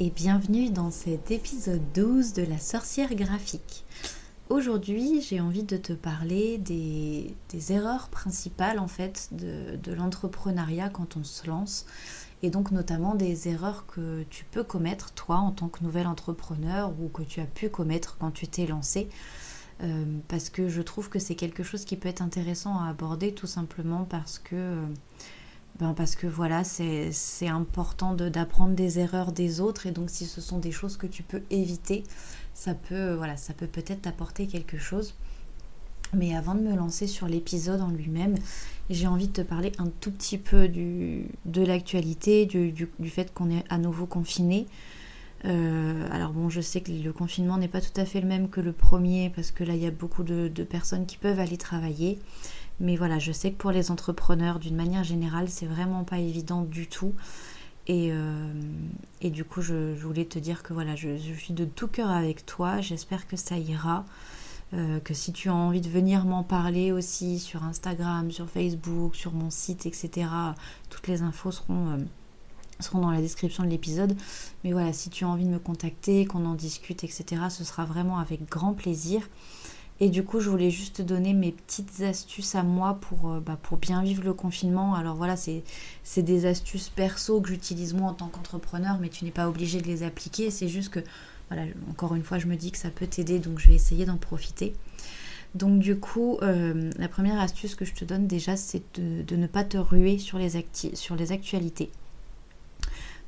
et bienvenue dans cet épisode 12 de la sorcière graphique. Aujourd'hui j'ai envie de te parler des, erreurs principales en fait de, l'entrepreneuriat quand on se lance et donc notamment des erreurs que tu peux commettre toi en tant que nouvel entrepreneur ou que tu as pu commettre quand tu t'es lancé. Euh, parce que je trouve que c'est quelque chose qui peut être intéressant à aborder tout simplement parce que, euh, ben parce que voilà, c'est important d'apprendre des erreurs des autres et donc si ce sont des choses que tu peux éviter, ça peut voilà, ça peut peut-être t'apporter quelque chose. Mais avant de me lancer sur l'épisode en lui-même, j'ai envie de te parler un tout petit peu du, de l'actualité, du, du, du, fait qu'on est à nouveau confiné. Euh, alors bon, je sais que le confinement n'est pas tout à fait le même que le premier parce que là, il y a beaucoup de, personnes qui peuvent aller travailler. Mais voilà, je sais que pour les entrepreneurs, d'une manière générale, c'est vraiment pas évident du tout. Et, euh, du coup, je, voulais te dire que voilà, je, suis de tout cœur avec toi. J'espère que ça ira. Euh, que si tu as envie de venir m'en parler aussi sur Instagram, sur Facebook, sur mon site, etc., toutes les infos seront seront dans la description de l'épisode. Mais voilà, si tu as envie de me contacter, qu'on en discute, etc., ce sera vraiment avec grand plaisir. Et du coup, je voulais juste te donner mes petites astuces à moi pour, euh, bah, bien vivre le confinement. Alors voilà, c'est des astuces perso que j'utilise moi en tant qu'entrepreneur, mais tu n'es pas obligé de les appliquer. C'est juste que, voilà, encore une fois, je me dis que ça peut t'aider, donc je vais essayer d'en profiter. Donc du coup, euh, la première astuce que je te donne déjà, c'est de, ne pas te ruer sur les actualités.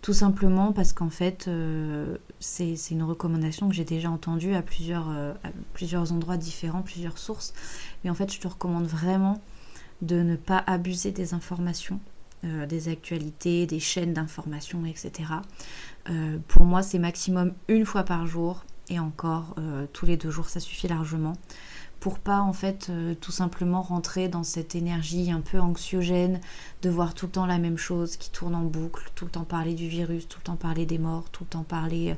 Tout simplement parce qu'en fait, euh, c'est une recommandation que j'ai déjà entendue à plusieurs, euh, endroits différents, plusieurs sources. Mais en fait, je te recommande vraiment de ne pas abuser des informations, euh, des actualités, des chaînes d'informations, etc. pour moi, c'est maximum une fois par jour. Et encore, tous les deux jours, ça suffit largement pour pas en fait euh, tout simplement rentrer dans cette énergie un peu anxiogène de voir tout le temps la même chose qui tourne en boucle, tout le temps parler du virus, tout le temps parler des morts, tout le temps parler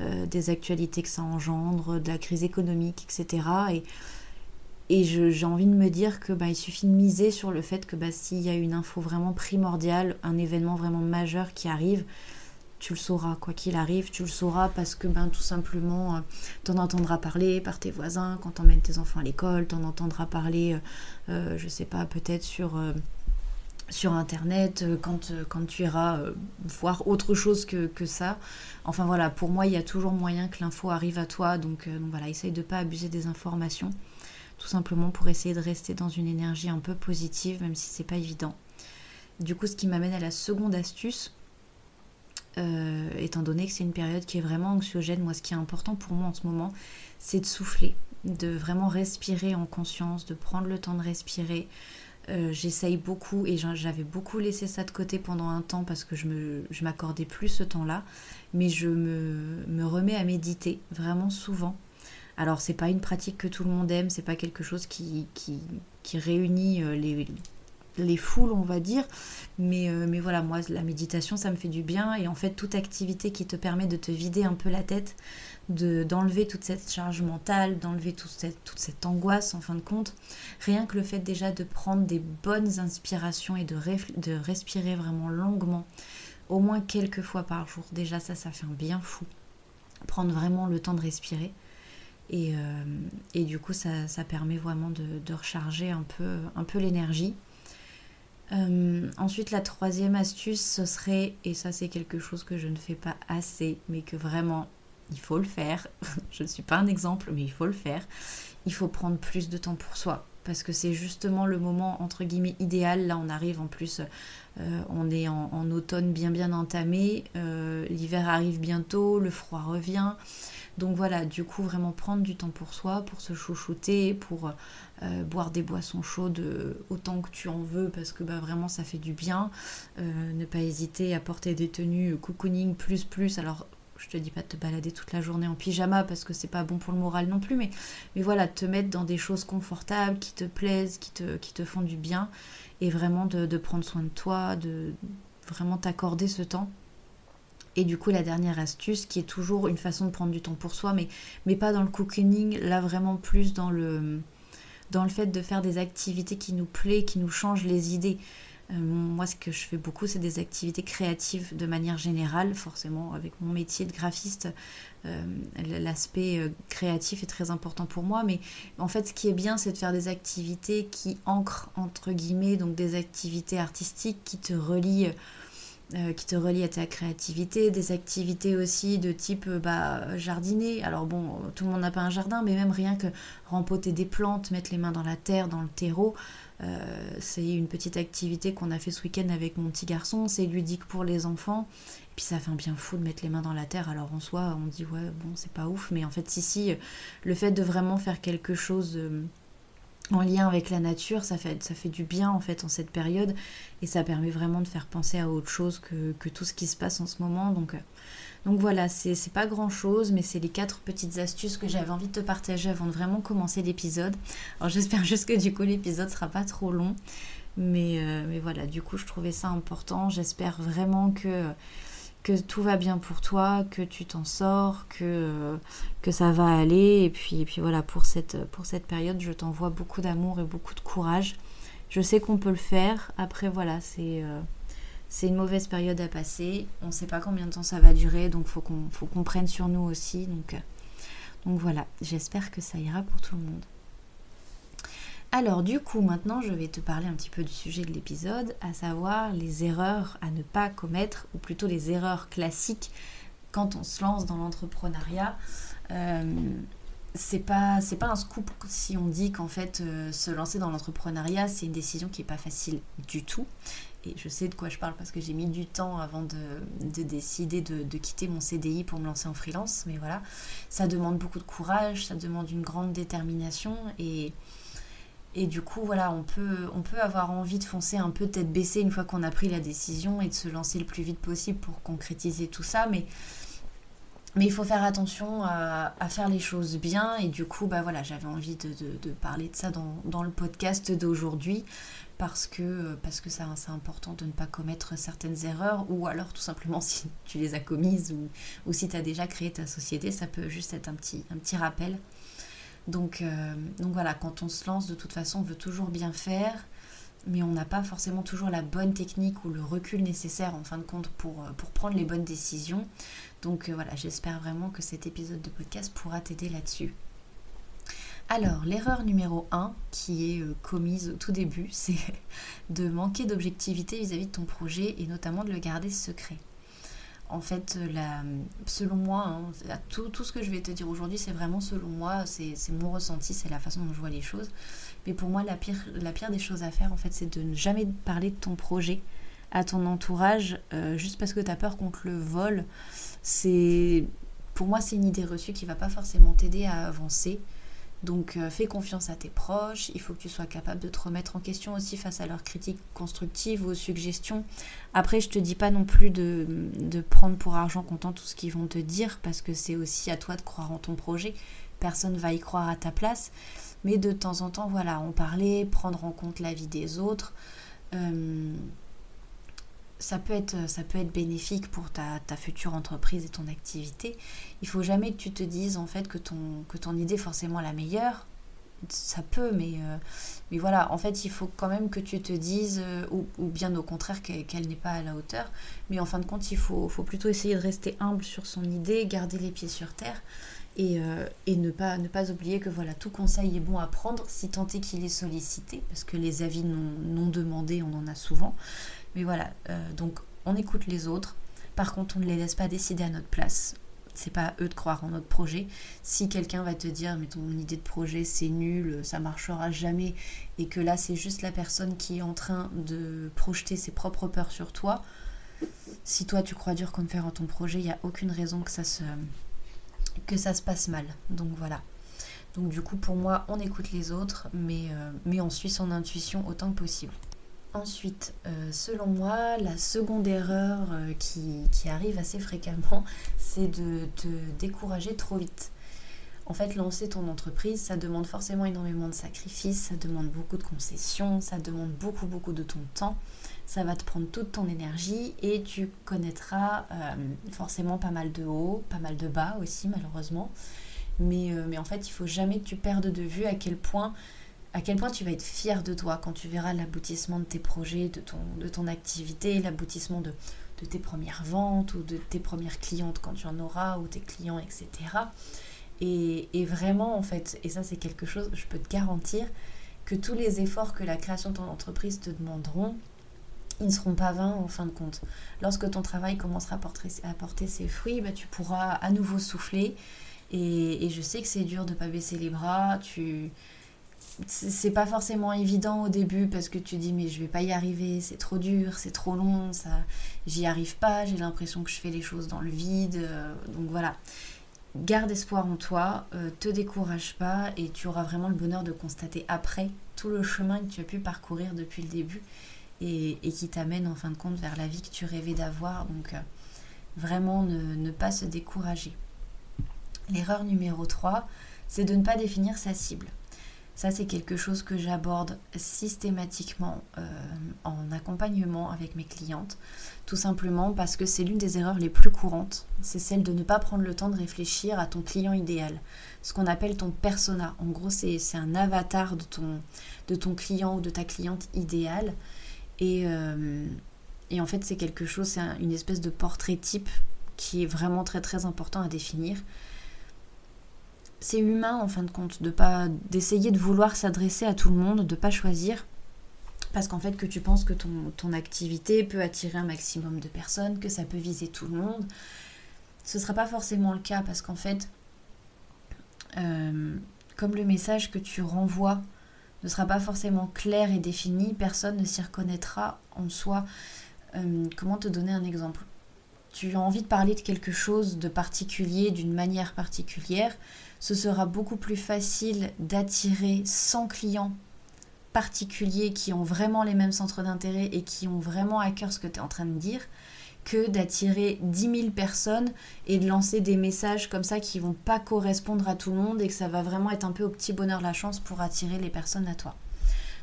euh, des actualités que ça engendre, de la crise économique, etc. Et, et j'ai envie de me dire que bah, suffit de miser sur le fait que bah, s'il y a une info vraiment primordiale, un événement vraiment majeur qui arrive, tu le sauras, quoi qu'il arrive, tu le sauras parce que ben tout simplement euh, t'en entendras parler par tes voisins quand t'emmènes tes enfants à l'école, t'en entendras parler, euh, euh, je sais pas, peut-être sur, internet quand, quand tu iras voir autre chose que, ça. Enfin voilà, pour moi il y a toujours moyen que l'info arrive à toi, donc, donc voilà, essaye de pas abuser des informations, tout simplement pour essayer de rester dans une énergie un peu positive, même si c'est pas évident. Du coup, ce qui m'amène à la seconde astuce, euh, étant donné que c'est une période qui est vraiment anxiogène. Moi, ce qui est important pour moi en ce moment, c'est de souffler, de vraiment respirer en conscience, de prendre le temps de respirer. Euh, j'essaye beaucoup et j'avais beaucoup laissé ça de côté pendant un temps parce que je ne m'accordais plus ce temps-là. Mais je me, remets à méditer vraiment souvent. Alors, c'est pas une pratique que tout le monde aime, c'est pas quelque chose qui, qui, qui réunit euh, les, les foules, on va dire. Mais, euh, mais voilà, moi, la méditation, ça me fait du bien. Et en fait, toute activité qui te permet de te vider un peu la tête, d'enlever toute cette charge mentale, d'enlever toute cette, angoisse, en fin de compte, rien que le fait déjà de prendre des bonnes inspirations et de, de respirer vraiment longuement, au moins quelques fois par jour, déjà ça, ça fait un bien fou. Prendre vraiment le temps de respirer. Et, euh, du coup, ça, ça permet vraiment de, de, recharger un peu, un peu l'énergie. Euh, ensuite, la troisième astuce, ce serait, et ça c'est quelque chose que je ne fais pas assez, mais que vraiment il faut le faire. je ne suis pas un exemple, mais il faut le faire. Il faut prendre plus de temps pour soi. Parce que c'est justement le moment entre guillemets idéal. Là, on arrive en plus, euh, on est en, automne bien bien entamé. Euh, l'hiver arrive bientôt, le froid revient. Donc voilà, du coup, vraiment prendre du temps pour soi, pour se chouchouter, pour euh, boire des boissons chaudes autant que tu en veux, parce que bah, vraiment ça fait du bien. Ne pas hésiter à porter des tenues cocooning plus plus. Alors, je te dis pas de te balader toute la journée en pyjama parce que c'est pas bon pour le moral non plus, mais, mais voilà, te mettre dans des choses confortables, qui te plaisent, qui te, qui te font du bien, et vraiment de, prendre soin de toi, de vraiment t'accorder ce temps et du coup, la dernière astuce, qui est toujours une façon de prendre du temps pour soi, mais, pas dans le cocooning, là vraiment plus dans le, dans le fait de faire des activités qui nous plaisent, qui nous changent les idées. Euh, moi, ce que je fais beaucoup, c'est des activités créatives de manière générale. Forcément, avec mon métier de graphiste, euh, l'aspect euh, créatif est très important pour moi. Mais en fait, ce qui est bien, c'est de faire des activités qui ancrent, entre guillemets, donc des activités artistiques qui te relient. Qui te relient à ta créativité, des activités aussi de type bah, jardiner. Alors bon, tout le monde n'a pas un jardin, mais même rien que rempoter des plantes, mettre les mains dans la terre, dans le terreau, euh, c'est une petite activité qu'on a fait ce week-end avec mon petit garçon. C'est ludique pour les enfants. Et puis ça fait un bien fou de mettre les mains dans la terre. Alors en soi, on dit ouais, bon, c'est pas ouf. Mais en fait, si, si, le fait de vraiment faire quelque chose euh, en lien avec la nature, ça fait, du bien en fait en cette période. Et ça permet vraiment de faire penser à autre chose que, que tout ce qui se passe en ce moment. Donc. Euh, donc voilà, c'est pas grand chose, mais c'est les quatre petites astuces que j'avais envie de te partager avant de vraiment commencer l'épisode. Alors j'espère juste que du coup l'épisode sera pas trop long. Mais, euh, mais voilà, du coup je trouvais ça important. J'espère vraiment que, que tout va bien pour toi, que tu t'en sors, que, que ça va aller. Et puis, et puis voilà, pour cette, pour cette période, je t'envoie beaucoup d'amour et beaucoup de courage. Je sais qu'on peut le faire. Après voilà, c'est... Euh, une mauvaise période à passer. On ne sait pas combien de temps ça va durer, donc faut qu'on faut qu'on prenne sur nous aussi. Donc, euh, donc voilà, j'espère que ça ira pour tout le monde. Alors du coup, maintenant, je vais te parler un petit peu du sujet de l'épisode, à savoir les erreurs à ne pas commettre, ou plutôt les erreurs classiques quand on se lance dans l'entrepreneuriat. Euh, c'est pas un scoop si on dit qu'en fait euh, se lancer dans l'entrepreneuriat c'est une décision qui est pas facile du tout et je sais de quoi je parle parce que j'ai mis du temps avant de, décider de, quitter mon CDI pour me lancer en freelance. Mais voilà, ça demande beaucoup de courage, ça demande une grande détermination et, et du coup, voilà, on peut, on peut avoir envie de foncer un peu tête baissée une fois qu'on a pris la décision et de se lancer le plus vite possible pour concrétiser tout ça. Mais, mais il faut faire attention à, faire les choses bien. Et du coup, bah voilà, j'avais envie de, parler de ça dans, dans le podcast d'aujourd'hui parce que parce que c'est important de ne pas commettre certaines erreurs ou alors tout simplement si tu les as commises ou, ou si tu as déjà créé ta société, ça peut juste être un petit, un petit rappel. Donc, euh, donc voilà, quand on se lance, de toute façon, on veut toujours bien faire, mais on n'a pas forcément toujours la bonne technique ou le recul nécessaire en fin de compte pour, pour prendre les bonnes décisions. Donc euh, voilà, j'espère vraiment que cet épisode de podcast pourra t'aider là-dessus. Alors, l'erreur numéro 1 qui est euh, commise au tout début, c'est de manquer d'objectivité vis-à-vis de ton projet et notamment de le garder secret. En fait, la, selon moi, hein, tout, ce que je vais te dire aujourd'hui, c'est vraiment selon moi, c'est mon ressenti, c'est la façon dont je vois les choses. Mais pour moi, la pire, la pire des choses à faire, en fait, c'est de ne jamais parler de ton projet à ton entourage euh, juste parce que tu as peur qu'on te le vole. C'est, pour moi, c'est une idée reçue qui va pas forcément t'aider à avancer. Donc euh, fais confiance à tes proches, il faut que tu sois capable de te remettre en question aussi face à leurs critiques constructives ou aux suggestions. Après, je te dis pas non plus de, prendre pour argent comptant tout ce qu'ils vont te dire, parce que c'est aussi à toi de croire en ton projet. Personne va y croire à ta place. Mais de temps en temps, voilà, en parler, prendre en compte l'avis des autres. Euh, ça peut être, ça peut être bénéfique pour ta, future entreprise et ton activité. Il faut jamais que tu te dises en fait que ton, que ton idée est forcément la meilleure. Ça peut, mais, euh, mais voilà, en fait, il faut quand même que tu te dises, euh, ou, bien au contraire qu'elle n'est pas à la hauteur. Mais en fin de compte, il faut, faut plutôt essayer de rester humble sur son idée, garder les pieds sur terre et, euh, et, ne, pas, ne pas oublier que voilà, tout conseil est bon à prendre si tant est qu'il est sollicité, parce que les avis non, non demandés, on en a souvent. Mais voilà, euh, donc on écoute les autres. Par contre, on ne les laisse pas décider à notre place. C'est pas à eux de croire en notre projet. Si quelqu'un va te dire mais ton idée de projet c'est nul, ça marchera jamais, et que là c'est juste la personne qui est en train de projeter ses propres peurs sur toi, si toi tu crois dur comme faire en ton projet, il n'y a aucune raison que ça se passe mal. Donc voilà. Donc du coup pour moi on écoute les autres, mais, euh, mais on suit son intuition autant que possible. Ensuite, euh, selon moi, la seconde erreur euh, qui, arrive assez fréquemment, c'est de te décourager trop vite. En fait, lancer ton entreprise, ça demande forcément énormément de sacrifices, ça demande beaucoup de concessions, ça demande beaucoup, beaucoup de ton temps. Ça va te prendre toute ton énergie et tu connaîtras euh, forcément pas mal de hauts, pas mal de bas aussi, malheureusement. Mais, mais en fait, il faut jamais que tu perdes de vue à quel point à quel point tu vas être fier de toi quand tu verras l'aboutissement de tes projets, de ton, de ton activité, l'aboutissement de, de tes premières ventes ou de tes premières clientes quand tu en auras, ou tes clients, etc. Et, et vraiment, en fait, et ça c'est quelque chose, je peux te garantir que tous les efforts que la création de ton entreprise te demanderont, ils ne seront pas vains en fin de compte. Lorsque ton travail commencera à porter, à porter ses fruits, bah, tu pourras à nouveau souffler. Et, et je sais que c'est dur de ne pas baisser les bras. Tu, c'est pas forcément évident au début parce que tu dis mais je vais pas y arriver, c'est trop dur, c'est trop long, ça j'y arrive pas, j'ai l'impression que je fais les choses dans le vide. Euh, donc voilà. Garde espoir en toi, euh, te décourage pas et tu auras vraiment le bonheur de constater après tout le chemin que tu as pu parcourir depuis le début et, qui t'amène en fin de compte vers la vie que tu rêvais d'avoir. Donc euh, vraiment ne, ne pas se décourager. L'erreur numéro 3, c'est de ne pas définir sa cible. Ça, c'est quelque chose que j'aborde systématiquement euh, en accompagnement avec mes clientes, tout simplement parce que c'est l'une des erreurs les plus courantes. C'est celle de ne pas prendre le temps de réfléchir à ton client idéal, ce qu'on appelle ton persona. En gros, c'est un avatar de ton, client ou de ta cliente idéale. Et, euh, et en fait, c'est quelque chose, c'est une espèce de portrait type qui est vraiment très très important à définir c'est humain en fin de compte de pas d'essayer de vouloir s'adresser à tout le monde, de pas choisir parce qu'en fait que tu penses que ton, activité peut attirer un maximum de personnes, que ça peut viser tout le monde. Ce sera pas forcément le cas parce qu'en fait, euh, comme le message que tu renvoies ne sera pas forcément clair et défini, personne ne s'y reconnaîtra en soi. Euh, comment te donner un exemple? Tu as envie de parler de quelque chose de particulier, d'une manière particulière ce sera beaucoup plus facile d'attirer 100 clients particuliers qui ont vraiment les mêmes centres d'intérêt et qui ont vraiment à cœur ce que tu es en train de dire que d'attirer 10 000 personnes et de lancer des messages comme ça qui vont pas correspondre à tout le monde et que ça va vraiment être un peu au petit bonheur la chance pour attirer les personnes à toi.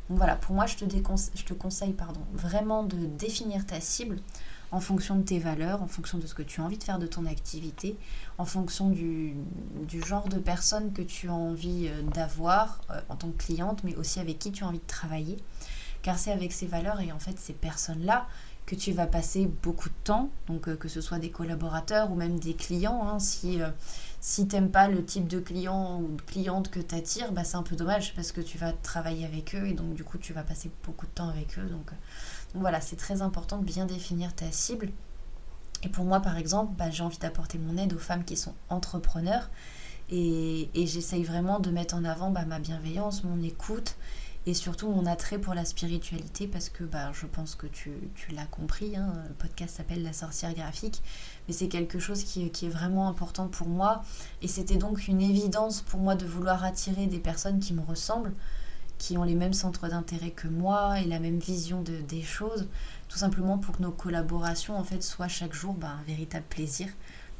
Donc voilà, pour moi, je te, je te conseille pardon, vraiment de définir ta cible en fonction de tes valeurs, en fonction de ce que tu as envie de faire de ton activité, en fonction du, genre de personne que tu as envie euh, d'avoir euh, en tant que cliente, mais aussi avec qui tu as envie de travailler. Car c'est avec ces valeurs et en fait ces personnes-là que tu vas passer beaucoup de temps, donc euh, que ce soit des collaborateurs ou même des clients. Hein. si si t'aimes pas le type de client ou de cliente que tu attires, bah, c'est un peu dommage parce que tu vas travailler avec eux et donc du coup tu vas passer beaucoup de temps avec eux. Donc voilà, c'est très important de bien définir ta cible. Et pour moi, par exemple, bah, j'ai envie d'apporter mon aide aux femmes qui sont entrepreneurs. Et, j'essaye vraiment de mettre en avant bah, ma bienveillance, mon écoute et surtout mon attrait pour la spiritualité parce que bah, je pense que tu, l'as compris, hein, le podcast s'appelle La sorcière graphique, mais c'est quelque chose qui, qui, est vraiment important pour moi et c'était donc une évidence pour moi de vouloir attirer des personnes qui me ressemblent qui ont les mêmes centres d'intérêt que moi et la même vision de, des choses, tout simplement pour que nos collaborations en fait soient chaque jour bah, un véritable plaisir.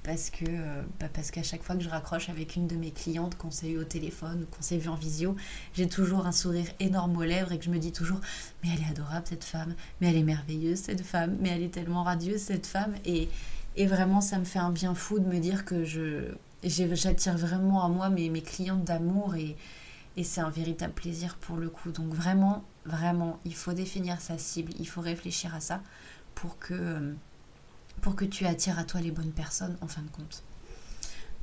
Parce que euh, bah, parce qu'à chaque fois que je raccroche avec une de mes clientes, qu'on au téléphone ou qu'on vu en visio, j'ai toujours un sourire énorme aux lèvres et que je me dis toujours mais elle est adorable cette femme, mais elle est merveilleuse cette femme, mais elle est tellement radieuse cette femme et, et vraiment ça me fait un bien fou de me dire que je j'attire vraiment à moi mes, mes clientes d'amour et, et c'est un véritable plaisir pour le coup. Donc vraiment, vraiment, il faut définir sa cible, il faut réfléchir à ça pour que, pour que tu attires à toi les bonnes personnes en fin de compte.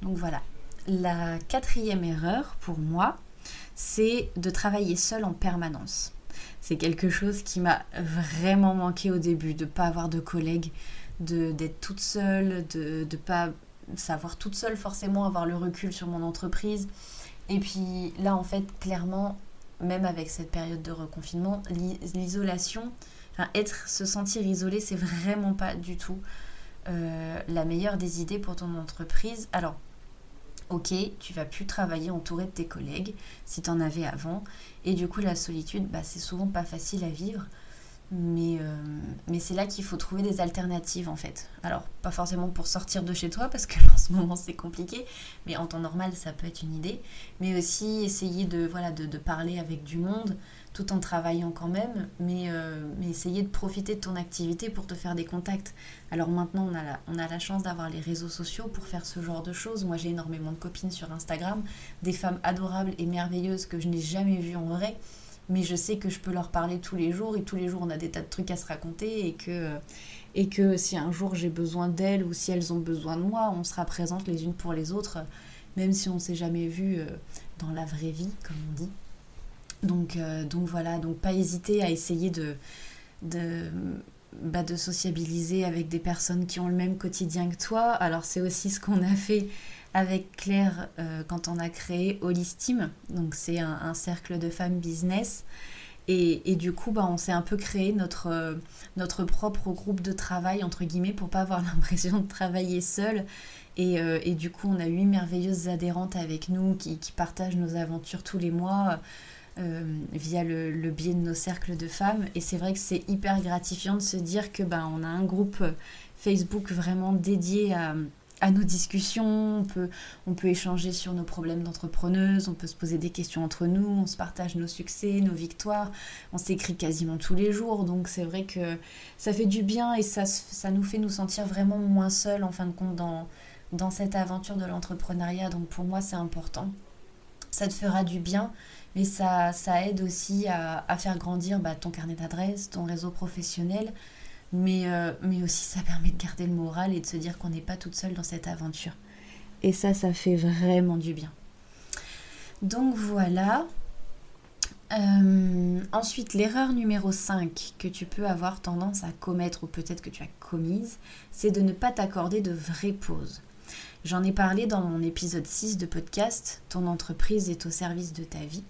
Donc voilà. La quatrième erreur pour moi, c'est de travailler seul en permanence. C'est quelque chose qui m'a vraiment manqué au début, de ne pas avoir de collègues, d'être toute seule, de ne pas savoir toute seule forcément avoir le recul sur mon entreprise, et puis là, en fait, clairement, même avec cette période de reconfinement, l'isolation, enfin, être, se sentir isolé, c'est vraiment pas du tout euh, la meilleure des idées pour ton entreprise. Alors, ok, tu vas plus travailler entouré de tes collègues si tu en avais avant. Et du coup, la solitude, bah, c'est souvent pas facile à vivre. Mais, euh, mais c'est là qu'il faut trouver des alternatives en fait. Alors, pas forcément pour sortir de chez toi, parce que en ce moment c'est compliqué, mais en temps normal ça peut être une idée. Mais aussi essayer de, voilà, de, parler avec du monde tout en travaillant quand même, mais, euh, mais essayer de profiter de ton activité pour te faire des contacts. Alors maintenant on a on a la chance d'avoir les réseaux sociaux pour faire ce genre de choses. Moi j'ai énormément de copines sur Instagram, des femmes adorables et merveilleuses que je n'ai jamais vues en vrai mais je sais que je peux leur parler tous les jours et tous les jours on a des tas de trucs à se raconter et que, et que si un jour j'ai besoin d'elles ou si elles ont besoin de moi, on sera présentes les unes pour les autres, même si on ne s'est jamais vu euh, dans la vraie vie, comme on dit. Donc, euh, donc voilà, donc pas hésiter à essayer de, de, bah, de sociabiliser avec des personnes qui ont le même quotidien que toi. Alors c'est aussi ce qu'on a fait avec Claire euh, quand on a créé Holistime. Donc c'est un, cercle de femmes business. Et, du coup, bah, on s'est un peu créé notre, euh, notre propre groupe de travail, entre guillemets, pour pas avoir l'impression de travailler seul. Euh, et, du coup, on a huit merveilleuses adhérentes avec nous qui, partagent nos aventures tous les mois. via le, biais de nos cercles de femmes et c'est vrai que c'est hyper gratifiant de se dire que ben on a un groupe Facebook vraiment dédié à, à nos discussions, on peut, on peut échanger sur nos problèmes d'entrepreneuse, on peut se poser des questions entre nous, on se partage nos succès, nos victoires, on s'écrit quasiment tous les jours, donc c'est vrai que ça fait du bien et ça, ça nous fait nous sentir vraiment moins seuls en fin de compte dans, cette aventure de l'entrepreneuriat, donc pour moi c'est important. Ça te fera du bien, mais ça, ça aide aussi à, faire grandir bah, ton carnet d'adresses, ton réseau professionnel, mais, euh, mais aussi ça permet de garder le moral et de se dire qu'on n'est pas toute seule dans cette aventure. Et ça, ça fait vraiment du bien. Donc voilà. Euh, ensuite, l'erreur numéro 5 que tu peux avoir tendance à commettre ou peut-être que tu as commise, c'est de ne pas t'accorder de vraies pauses. J'en ai parlé dans mon épisode 6 de podcast, Ton entreprise est au service de ta vie.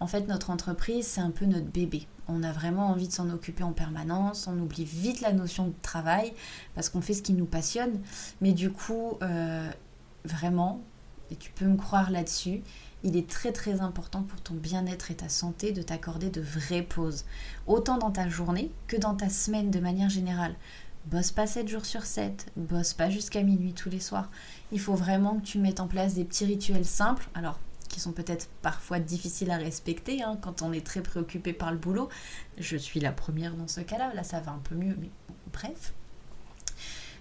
En fait, notre entreprise, c'est un peu notre bébé. On a vraiment envie de s'en occuper en permanence. On oublie vite la notion de travail parce qu'on fait ce qui nous passionne. Mais du coup, euh, vraiment, et tu peux me croire là-dessus, il est très très important pour ton bien-être et ta santé de t'accorder de vraies pauses. Autant dans ta journée que dans ta semaine de manière générale. Bosse pas 7 jours sur 7, bosse pas jusqu'à minuit tous les soirs. Il faut vraiment que tu mettes en place des petits rituels simples. Alors, qui sont peut-être parfois difficiles à respecter hein, quand on est très préoccupé par le boulot. Je suis la première dans ce cas-là, là ça va un peu mieux, mais bref.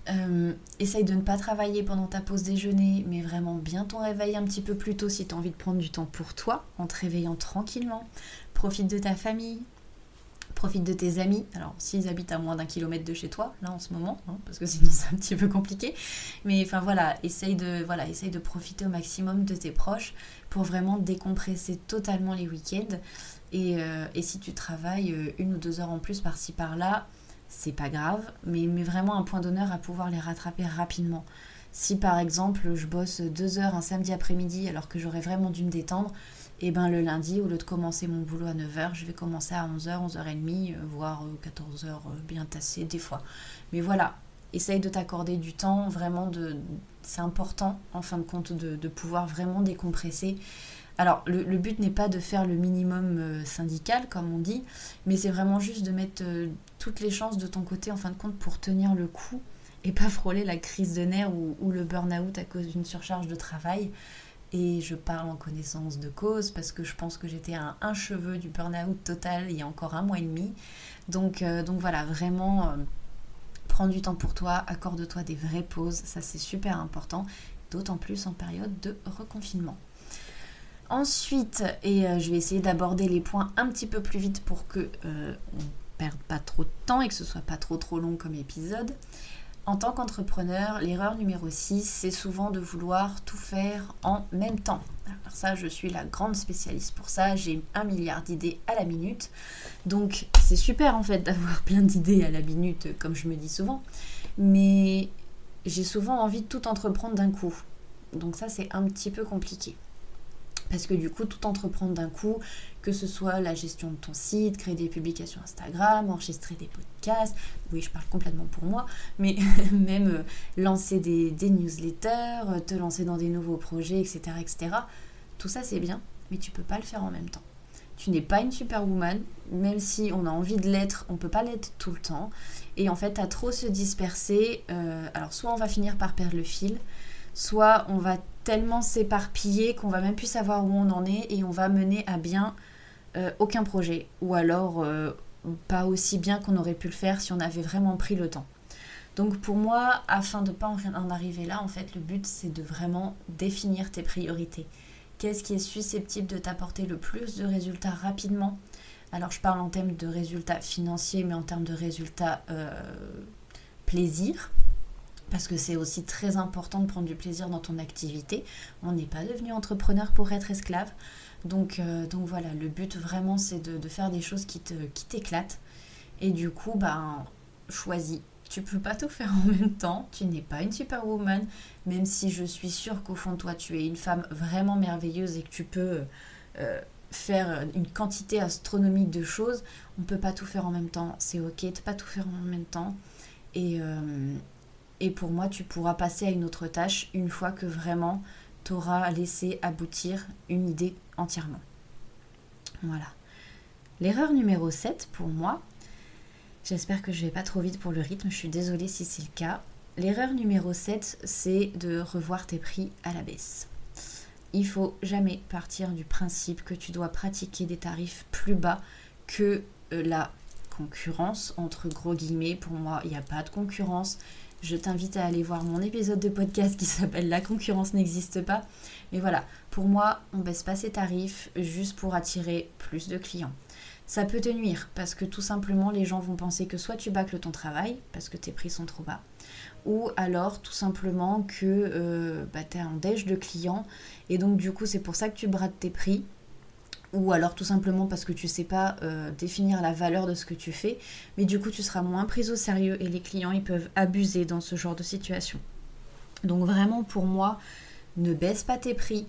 Euh, essaye de ne pas travailler pendant ta pause déjeuner, mais vraiment bien ton réveil un petit peu plus tôt si tu as envie de prendre du temps pour toi, en te réveillant tranquillement. Profite de ta famille, profite de tes amis. Alors, s'ils habitent à moins d'un kilomètre de chez toi, là en ce moment, hein, parce que sinon c'est un petit peu compliqué. Mais enfin voilà, essaye de, voilà, essaye de profiter au maximum de tes proches pour vraiment décompresser totalement les week-ends. Et, euh, si tu travailles euh, une ou deux heures en plus par-ci par-là, c'est pas grave, mais mets vraiment un point d'honneur à pouvoir les rattraper rapidement. Si par exemple je bosse deux heures un samedi après-midi alors que j'aurais vraiment dû me détendre, et ben le lundi, au lieu de commencer mon boulot à 9h, je vais commencer à 11h, 11h30, voire 14h euh, euh, bien tassé des fois. Mais voilà, essaye de t'accorder du temps, vraiment de... C'est important en fin de compte de, pouvoir vraiment décompresser. Alors le, but n'est pas de faire le minimum euh, syndical comme on dit, mais c'est vraiment juste de mettre toutes les chances de ton côté en fin de compte pour tenir le coup et pas frôler la crise de nerfs ou le burn-out à cause d'une surcharge de travail. Et je parle en connaissance de cause parce que je pense que j'étais à un cheveu du burn-out total il y a encore un mois et demi. Donc, euh, voilà, vraiment, euh, prends du temps pour toi, accorde-toi des vraies pauses, ça c'est super important, d'autant plus en période de reconfinement. Ensuite, et euh, je vais essayer d'aborder les points un petit peu plus vite pour que on perde pas trop de temps et que ce soit pas trop trop long comme épisode. En tant qu'entrepreneur, l'erreur numéro 6, c'est souvent de vouloir tout faire en même temps. Alors ça, je suis la grande spécialiste pour ça. J'ai un milliard d'idées à la minute. Donc c'est super en fait d'avoir plein d'idées à la minute, comme je me dis souvent. Mais j'ai souvent envie de tout entreprendre d'un coup. Donc ça, c'est un petit peu compliqué. Parce que du coup, tout entreprendre d'un coup, que ce soit la gestion de ton site, créer des publications Instagram, enregistrer des podcasts, oui, je parle complètement pour moi, mais même euh, lancer des, newsletters, euh, te lancer dans des nouveaux projets, etc. etc. tout ça, c'est bien, mais tu peux pas le faire en même temps. Tu n'es pas une superwoman, même si on a envie de l'être, on peut pas l'être tout le temps. Et en fait, à trop se disperser, euh, alors soit on va finir par perdre le fil, soit on va tellement s'éparpiller qu'on va même plus savoir où on en est et on va mener à bien euh, aucun projet. Ou alors euh, pas aussi bien qu'on aurait pu le faire si on avait vraiment pris le temps. Donc pour moi, afin de ne pas en arriver là, en fait, le but c'est de vraiment définir tes priorités. Qu'est-ce qui est susceptible de t'apporter le plus de résultats rapidement? Alors je parle en termes de résultats financiers, mais en termes de résultats euh, plaisir. Parce que c'est aussi très important de prendre du plaisir dans ton activité. On n'est pas devenu entrepreneur pour être esclave. Donc, euh, donc voilà, le but vraiment c'est de, faire des choses qui t'éclatent. Qui et du coup, ben, choisis tu peux pas tout faire en même temps, tu n'es pas une superwoman, même si je suis sûre qu'au fond de toi tu es une femme vraiment merveilleuse et que tu peux euh, faire une quantité astronomique de choses, on ne peut pas tout faire en même temps, c'est ok de pas tout faire en même temps. Et, euh, et pour moi, tu pourras passer à une autre tâche une fois que vraiment tu auras laissé aboutir une idée entièrement. Voilà. L'erreur numéro 7 pour moi, J'espère que je vais pas trop vite pour le rythme, je suis désolée si c'est le cas. L'erreur numéro 7, c'est de revoir tes prix à la baisse. Il faut jamais partir du principe que tu dois pratiquer des tarifs plus bas que euh, la concurrence, entre gros guillemets. Pour moi, il n'y a pas de concurrence. Je t'invite à aller voir mon épisode de podcast qui s'appelle La concurrence n'existe pas. Mais voilà, pour moi, on baisse pas ses tarifs juste pour attirer plus de clients ça peut te nuire parce que tout simplement les gens vont penser que soit tu bâcles ton travail parce que tes prix sont trop bas, ou alors tout simplement que euh, bah, tu es en déj de clients et donc du coup c'est pour ça que tu brades tes prix, ou alors tout simplement parce que tu sais pas euh, définir la valeur de ce que tu fais, mais du coup tu seras moins prise au sérieux et les clients ils peuvent abuser dans ce genre de situation. Donc vraiment pour moi, ne baisse pas tes prix,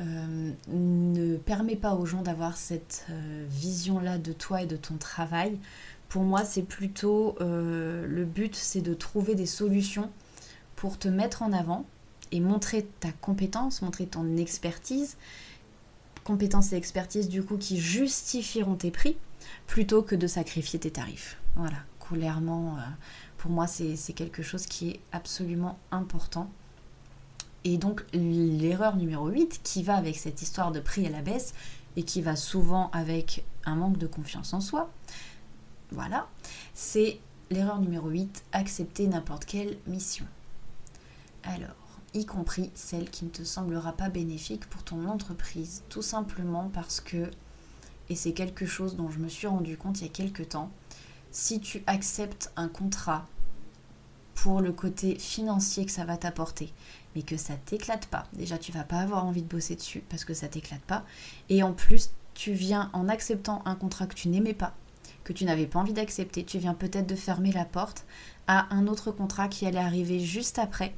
euh, ne permet pas aux gens d'avoir cette euh, vision-là de toi et de ton travail. Pour moi, c'est plutôt le but, c'est de trouver des solutions pour te mettre en avant et montrer ta compétence, montrer ton expertise, compétence et expertise du coup qui justifieront tes prix plutôt que de sacrifier tes tarifs. Voilà, clairement, pour moi, c'est quelque chose qui est absolument important et donc l'erreur numéro 8 qui va avec cette histoire de prix à la baisse et qui va souvent avec un manque de confiance en soi, voilà, c'est l'erreur numéro 8, accepter n'importe quelle mission. Alors, y compris celle qui ne te semblera pas bénéfique pour ton entreprise, tout simplement parce que, et c'est quelque chose dont je me suis rendu compte il y a quelques temps, si tu acceptes un contrat pour le côté financier que ça va t'apporter, mais que ça t'éclate pas. Déjà, tu vas pas avoir envie de bosser dessus parce que ça t'éclate pas. Et en plus, tu viens en acceptant un contrat que tu n'aimais pas, que tu n'avais pas envie d'accepter, tu viens peut-être de fermer la porte à un autre contrat qui allait arriver juste après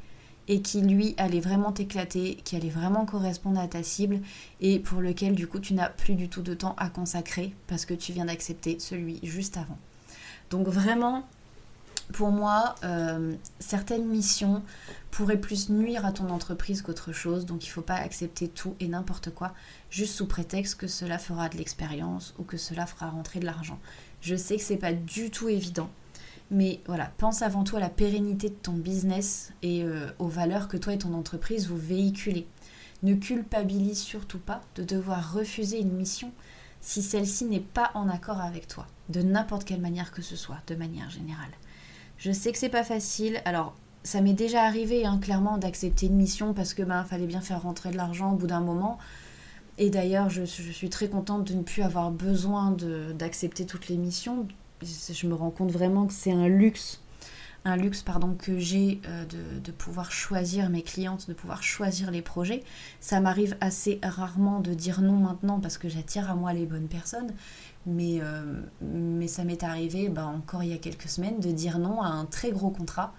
et qui lui allait vraiment t'éclater, qui allait vraiment correspondre à ta cible et pour lequel du coup tu n'as plus du tout de temps à consacrer parce que tu viens d'accepter celui juste avant. Donc vraiment, pour moi, euh, certaines missions pourraient plus nuire à ton entreprise qu'autre chose, donc il ne faut pas accepter tout et n'importe quoi, juste sous prétexte que cela fera de l'expérience ou que cela fera rentrer de l'argent. Je sais que c'est pas du tout évident, mais voilà, pense avant tout à la pérennité de ton business et euh, aux valeurs que toi et ton entreprise vous véhiculez. Ne culpabilise surtout pas de devoir refuser une mission si celle-ci n'est pas en accord avec toi, de n'importe quelle manière que ce soit, de manière générale. Je sais que c'est pas facile. Alors, ça m'est déjà arrivé, hein, clairement, d'accepter une mission parce que ben, fallait bien faire rentrer de l'argent au bout d'un moment. Et d'ailleurs, je, suis très contente de ne plus avoir besoin d'accepter toutes les missions. Je me rends compte vraiment que c'est un luxe, un luxe pardon, que j'ai euh, de, pouvoir choisir mes clientes, de pouvoir choisir les projets. Ça m'arrive assez rarement de dire non maintenant parce que j'attire à moi les bonnes personnes. Mais, euh, mais ça m'est arrivé bah, encore il y a quelques semaines de dire non à un très gros contrat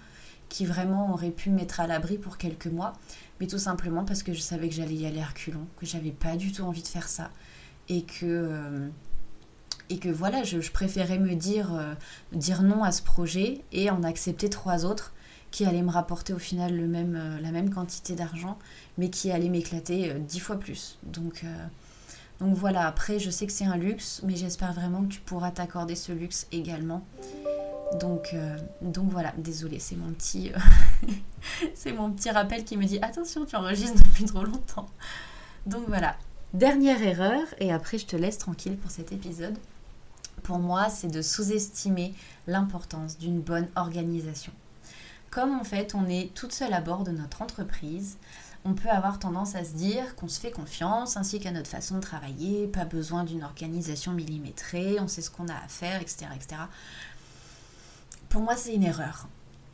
qui vraiment aurait pu me mettre à l'abri pour quelques mois, mais tout simplement parce que je savais que j'allais y aller à reculons, que j'avais pas du tout envie de faire ça et que, euh, et que voilà, je, préférais me dire, euh, dire non à ce projet et en accepter trois autres qui allaient me rapporter au final même, la même quantité d'argent, mais qui allaient m'éclater dix fois plus. Donc Donc voilà, après je sais que c'est un luxe, mais j'espère vraiment que tu pourras t'accorder ce luxe également. Donc, euh, donc voilà, désolé, c'est mon petit c'est mon petit rappel qui me dit attention, tu enregistres depuis trop longtemps. Donc voilà, dernière erreur, et après je te laisse tranquille pour cet épisode. Pour moi, c'est de sous-estimer l'importance d'une bonne organisation. Comme en fait on est toute seule à bord de notre entreprise, on peut avoir tendance à se dire qu'on se fait confiance ainsi qu'à notre façon de travailler, pas besoin d'une organisation millimétrée, on sait ce qu'on a à faire, etc. Pour moi, c'est une erreur.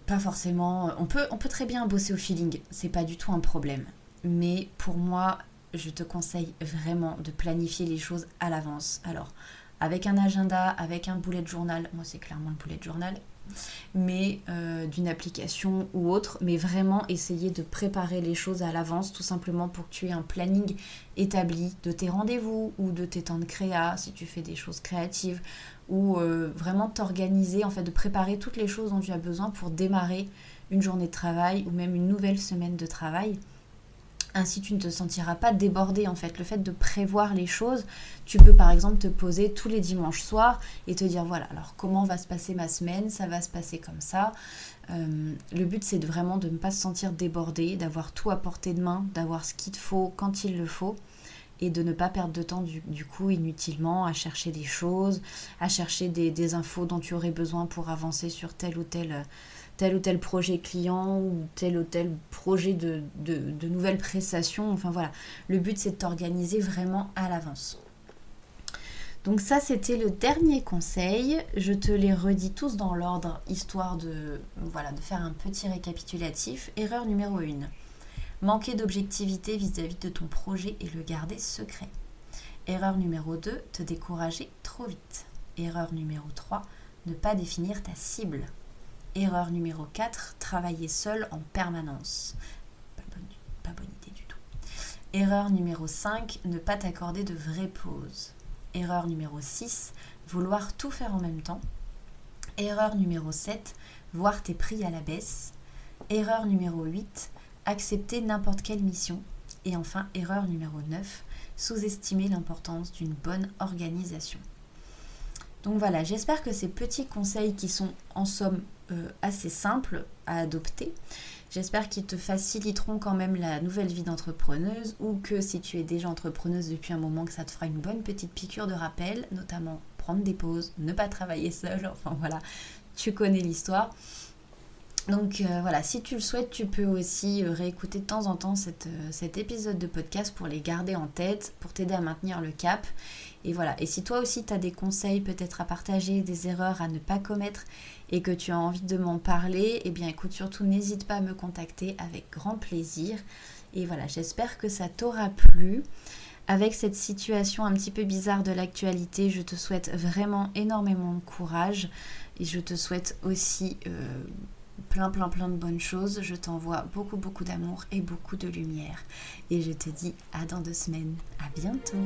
Pas forcément. On peut, on peut très bien bosser au feeling, c'est pas du tout un problème. Mais pour moi, je te conseille vraiment de planifier les choses à l'avance. Alors, avec un agenda, avec un boulet de journal, moi c'est clairement le boulet de journal, mais euh, d'une application ou autre, mais vraiment essayer de préparer les choses à l'avance, tout simplement pour que tu aies un planning établi de tes rendez-vous ou de tes temps de créa, si tu fais des choses créatives, ou euh, vraiment t'organiser, en fait, de préparer toutes les choses dont tu as besoin pour démarrer une journée de travail ou même une nouvelle semaine de travail. Ainsi, tu ne te sentiras pas débordé en fait. Le fait de prévoir les choses, tu peux par exemple te poser tous les dimanches soirs et te dire voilà, alors comment va se passer ma semaine? Ça va se passer comme ça. Euh, le but, c'est vraiment de ne pas se sentir débordé, d'avoir tout à portée de main, d'avoir ce qu'il te faut quand il le faut et de ne pas perdre de temps du, coup inutilement à chercher des choses, à chercher des, des, infos dont tu aurais besoin pour avancer sur tel ou tel tel ou tel projet client ou tel ou tel projet de, de, nouvelles prestations. Enfin voilà, le but c'est de t'organiser vraiment à l'avance. Donc ça c'était le dernier conseil. Je te les redis tous dans l'ordre histoire de, voilà, de faire un petit récapitulatif. Erreur numéro 1. Manquer d'objectivité vis-à-vis de ton projet et le garder secret. Erreur numéro 2. Te décourager trop vite. Erreur numéro 3. Ne pas définir ta cible. Erreur numéro 4, travailler seul en permanence. Pas bonne, idée du tout. Erreur numéro 5, ne pas t'accorder de vraies pauses. Erreur numéro 6, vouloir tout faire en même temps. Erreur numéro 7, voir tes prix à la baisse. Erreur numéro 8, accepter n'importe quelle mission. Et enfin, erreur numéro 9, sous-estimer l'importance d'une bonne organisation. Donc voilà, j'espère que ces petits conseils qui sont en somme assez simples à adopter, j'espère qu'ils te faciliteront quand même la nouvelle vie d'entrepreneuse ou que si tu es déjà entrepreneuse depuis un moment, que ça te fera une bonne petite piqûre de rappel, notamment prendre des pauses, ne pas travailler seul, enfin voilà, tu connais l'histoire. Donc euh, voilà, si tu le souhaites, tu peux aussi euh, réécouter de temps en temps cet épisode de podcast pour les garder en tête, pour t'aider à maintenir le cap et voilà, et si toi aussi tu as des conseils peut-être à partager, des erreurs à ne pas commettre et que tu as envie de m'en parler, eh bien écoute, surtout n'hésite pas à me contacter avec grand plaisir. Et voilà, j'espère que ça t'aura plu. Avec cette situation un petit peu bizarre de l'actualité, je te souhaite vraiment énormément de courage et je te souhaite aussi euh, plein plein plein de bonnes choses. Je t'envoie beaucoup beaucoup d'amour et beaucoup de lumière. Et je te dis à dans deux semaines. À bientôt.